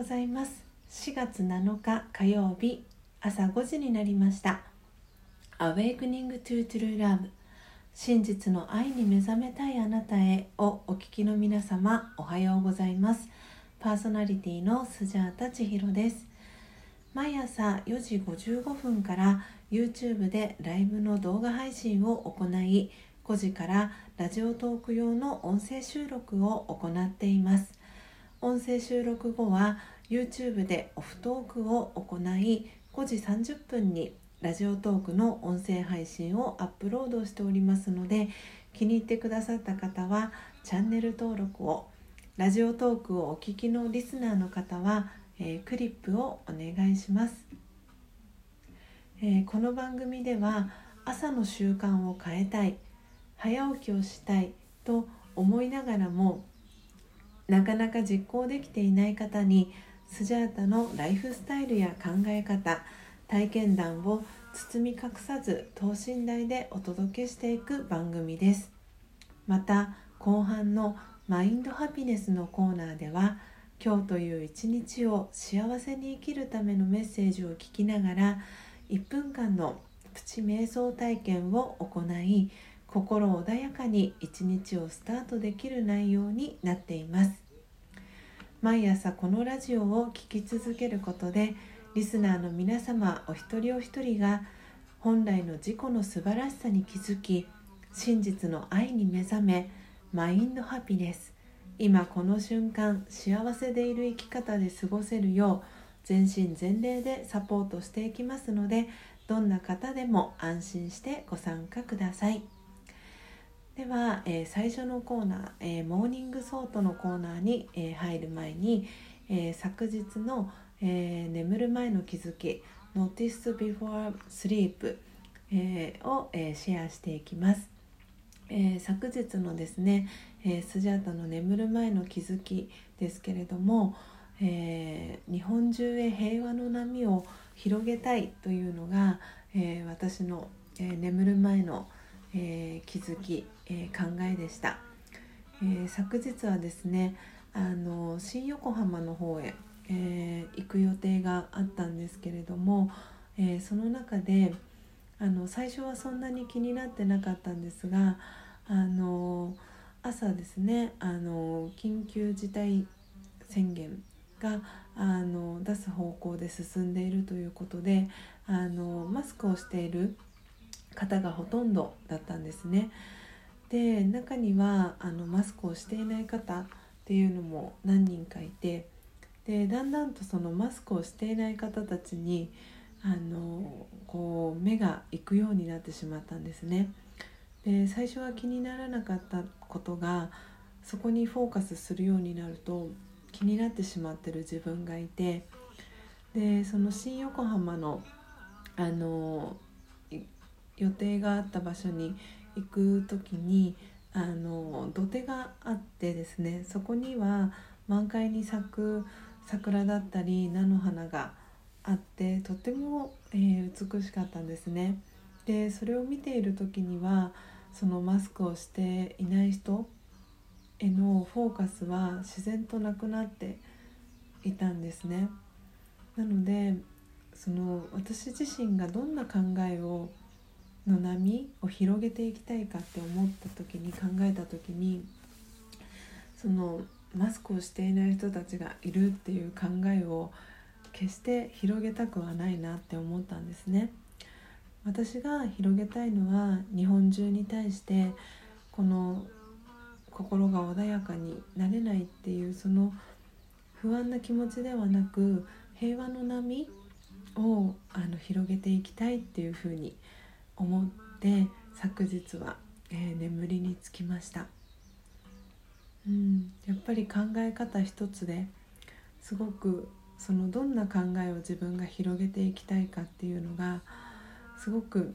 ございます。4月7日火曜日朝5時になりました。Awakening to True Love 真実の愛に目覚めたいあなたへをお聞きの皆様おはようございます。パーソナリティのスジャータ千尋です。毎朝4時55分から YouTube でライブの動画配信を行い5時からラジオトーク用の音声収録を行っています。音声収録後は YouTube でオフトークを行い5時30分にラジオトークの音声配信をアップロードしておりますので気に入ってくださった方はチャンネル登録をラジオトークをお聞きのリスナーの方は、えー、クリップをお願いします、えー、この番組では朝の習慣を変えたい早起きをしたいと思いながらもなかなか実行できていない方にスジャータのライフスタイルや考え方体験談を包み隠さず等身大でお届けしていく番組です。また後半のマインドハピネスのコーナーでは今日という一日を幸せに生きるためのメッセージを聞きながら1分間のプチ瞑想体験を行い心穏やかに一日をスタートできる内容になっています毎朝このラジオを聴き続けることでリスナーの皆様お一人お一人が本来の自己の素晴らしさに気づき真実の愛に目覚めマインドハピネス今この瞬間幸せでいる生き方で過ごせるよう全身全霊でサポートしていきますのでどんな方でも安心してご参加ください。では、えー、最初のコーナー、えー、 Morning Thought のコーナーに、えー、入る前に、え昨日の、え眠る前の気づき Notice Before Sleep、えを、えシェアしていきます、え昨日のですね、えスジャータの眠る前の気づきですけれども、え日本中へ平和の波を広げたいというのが、え私の、え眠る前の気づきえー、気づき、えー、考えでした、えー、昨日はですねあの新横浜の方へ、え行く予定があったんですけれども、えその中であの最初はそんなに気になってなかったんですがあの朝ですねあの緊急事態宣言があの出す方向で進んでいるということであのマスクをしている方がほとんどだったんですね。で中にはあのマスクをしていない方っていうのも何人かいてでだんだんとそのマスクをしていない方たちにあのこう目が行くようになってしまったんですね。で最初は気にならなかったことがそこにフォーカスするようになると気になってしまってる自分がいてでその新横浜のあの予定があった場所に行く時にあの土手があってですねそこには満開に咲く桜だったり菜の花があってとても、えー、美しかったんですね。でそれを見ている時にはそのマスクをしていない人へのフォーカスは自然となくなっていたんですね。なのでその私自身がどんな考えをの波を広げていきたいかって思った時に考えた時にそのマスクをしていない人たちがいるっていう考えを決して広げたくはないなって思ったんですね。私が広げたいのは日本中に対してこの心が穏やかになれないっていうその不安な気持ちではなく平和の波をあの広げていきたいっていうふうに思思って昨日は、えー、眠りにつきました、うん、やっぱり考え方一つですごくそのどんな考えを自分が広げていきたいかっていうのがすごく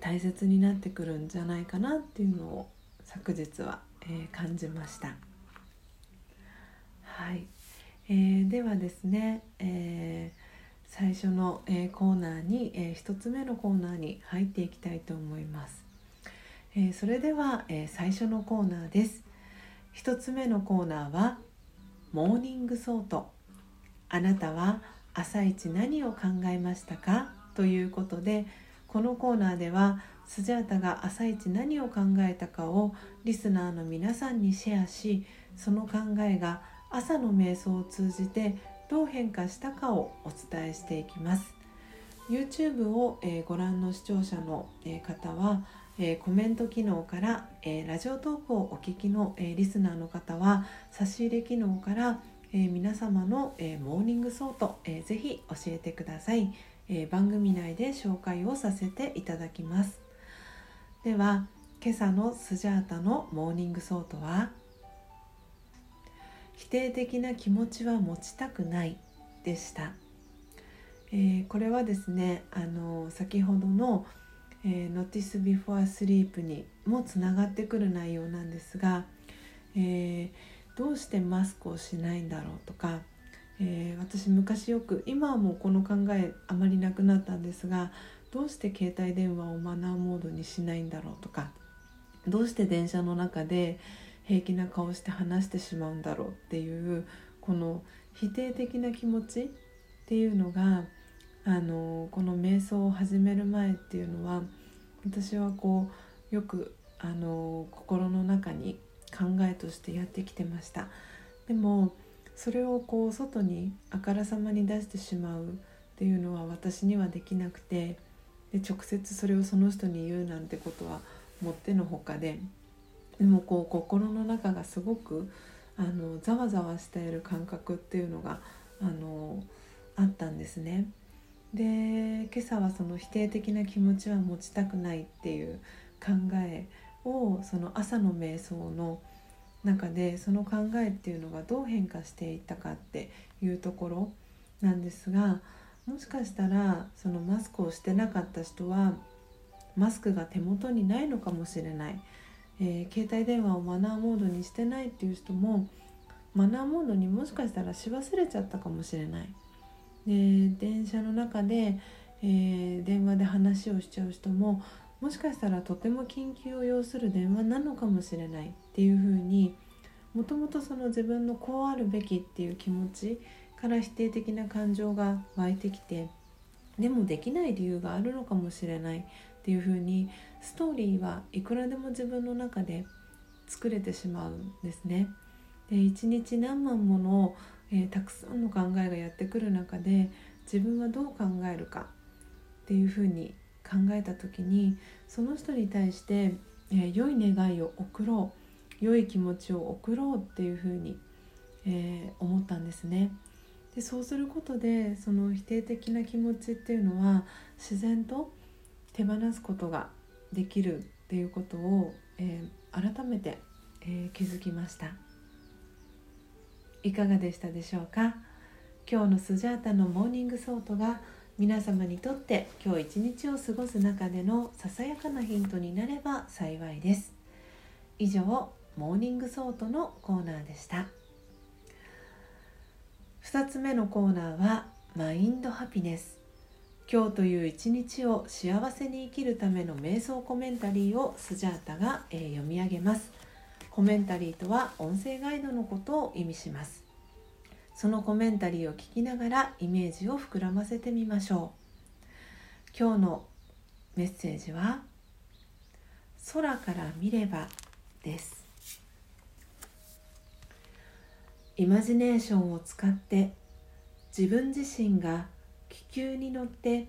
大切になってくるんじゃないかなっていうのを昨日は、えー、感じました。はい、えー、ではですね、えー最初の、えー、コーナーに、えー、1つ目のコーナーに入っていきたいと思います、えー、それでは、え最初のコーナーです。1つ目のコーナーは Morning Thought。あなたは朝一何を考えましたか？ということでこのコーナーではスジャータが朝一何を考えたかをリスナーの皆さんにシェアしその考えが朝の瞑想を通じてどう変化したかをお伝えしていきます。YouTube を、え、ご覧の視聴者の、え、方は、え、コメント機能から、えラジオトークをお聞きの、えリスナーの方は差し入れ機能から、え皆様の、え Morning Thought、えー、ぜひ教えてください、え番組内で紹介をさせていただきます。では今朝のスジャータの Morning Thought は否定的な気持ちは持ちたくないでした、えー、これはですねあの先ほどの、えー、Notice Before Sleep にもつながってくる内容なんですが、えー、どうしてマスクをしないんだろうとか、えー、私昔よく今はもうこの考えあまりなくなったんですがどうして携帯電話をマナーモードにしないんだろうとかどうして電車の中で平気な顔して話してしまうんだろうっていうこの否定的な気持ちっていうのがあのこの瞑想を始める前っていうのは私はこうよくあの心の中に考えとしてやってきてました。でもそれをこう外にあからさまに出してしまうっていうのは私にはできなくてで直接それをその人に言うなんてことはもってのほかででもこう心の中がすごくあのざわざわしている感覚っていうのがあのあったんですね。で今朝はその否定的な気持ちは持ちたくないっていう考えをその朝の瞑想の中でその考えっていうのがどう変化していったかっていうところなんですがもしかしたらそのマスクをしてなかった人はマスクが手元にないのかもしれない。えー、携帯電話をマナーモードにしてないっていう人もマナーモードにもしかしたらし忘れちゃったかもしれない。で電車の中で、えー、電話で話をしちゃう人ももしかしたらとても緊急を要する電話なのかもしれないっていうふうにもともとその自分のこうあるべきっていう気持ちから否定的な感情が湧いてきてでもできない理由があるのかもしれないっていうふうにストーリーはいくらでも自分の中で作れてしまうんですね。で一日何万もの、えー、たくさんの考えがやってくる中で自分はどう考えるかっていうふうに考えた時にその人に対して、えー、良い願いを送ろう良い気持ちを送ろうっていうふうに、えー、思ったんですね。でそうすることでその否定的な気持ちっていうのは自然と手放すことができるっていうことを、えー、改めて、えー、気づきました。いかがでしたでしょうか？今日のスジャータの Morning Thought が皆様にとって今日一日を過ごす中でのささやかなヒントになれば幸いです。以上Morning Thought のコーナーでした。2つ目のコーナーは Mind Happiness。今日という一日を幸せに生きるための瞑想コメンタリーをスジャータが、え、読み上げます。コメンタリーとは音声ガイドのことを意味します。そのコメンタリーを聞きながらイメージを膨らませてみましょう。今日のメッセージは空から見ればです。イマジネーションを使って自分自身が気球に乗って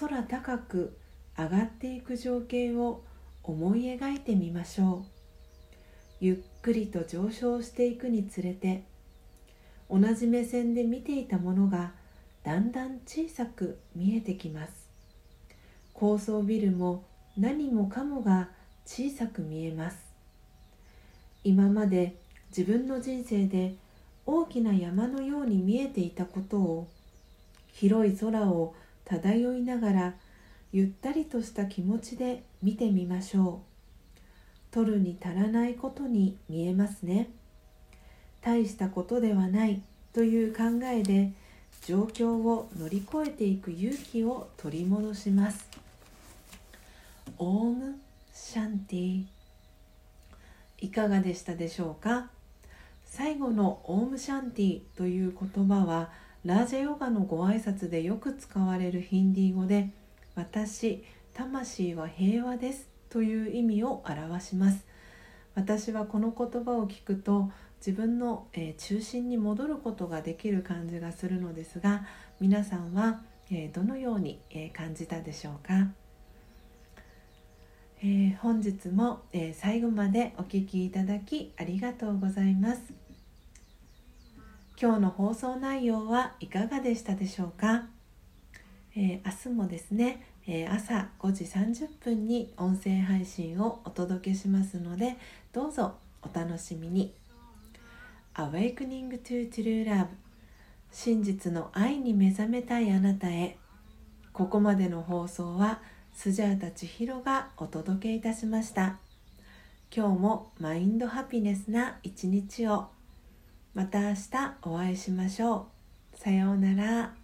空高く上がっていく情景を思い描いてみましょう。ゆっくりと上昇していくにつれて同じ目線で見ていたものがだんだん小さく見えてきます。高層ビルも何もかもが小さく見えます。今まで自分の人生で大きな山のように見えていたことを広い空を漂いながらゆったりとした気持ちで見てみましょう。取るに足らないことに見えますね。大したことではないという考えで状況を乗り越えていく勇気を取り戻します。オームシャンティ。いかがでしたでしょうか？最後のオームシャンティという言葉はラージャヨガのご挨拶でよく使われるヒンディー語で「私魂は平和です」という意味を表します。私はこの言葉を聞くと自分の、えー、中心に戻ることができる感じがするのですが皆さんは、えー、どのように、えー、感じたでしょうか、え本日も、え最後までお聴きいただきありがとうございます。今日の放送内容はいかがでしたでしょうか、え明日もですねえ朝5時30分に音声配信をお届けしますのでどうぞお楽しみに。Awakening to True Love 真実の愛に目覚めたいあなたへ。ここまでの放送はスジャータ千尋がお届けいたしました。今日もマインドハピネスな一日を。また明日お会いしましょう。さようなら。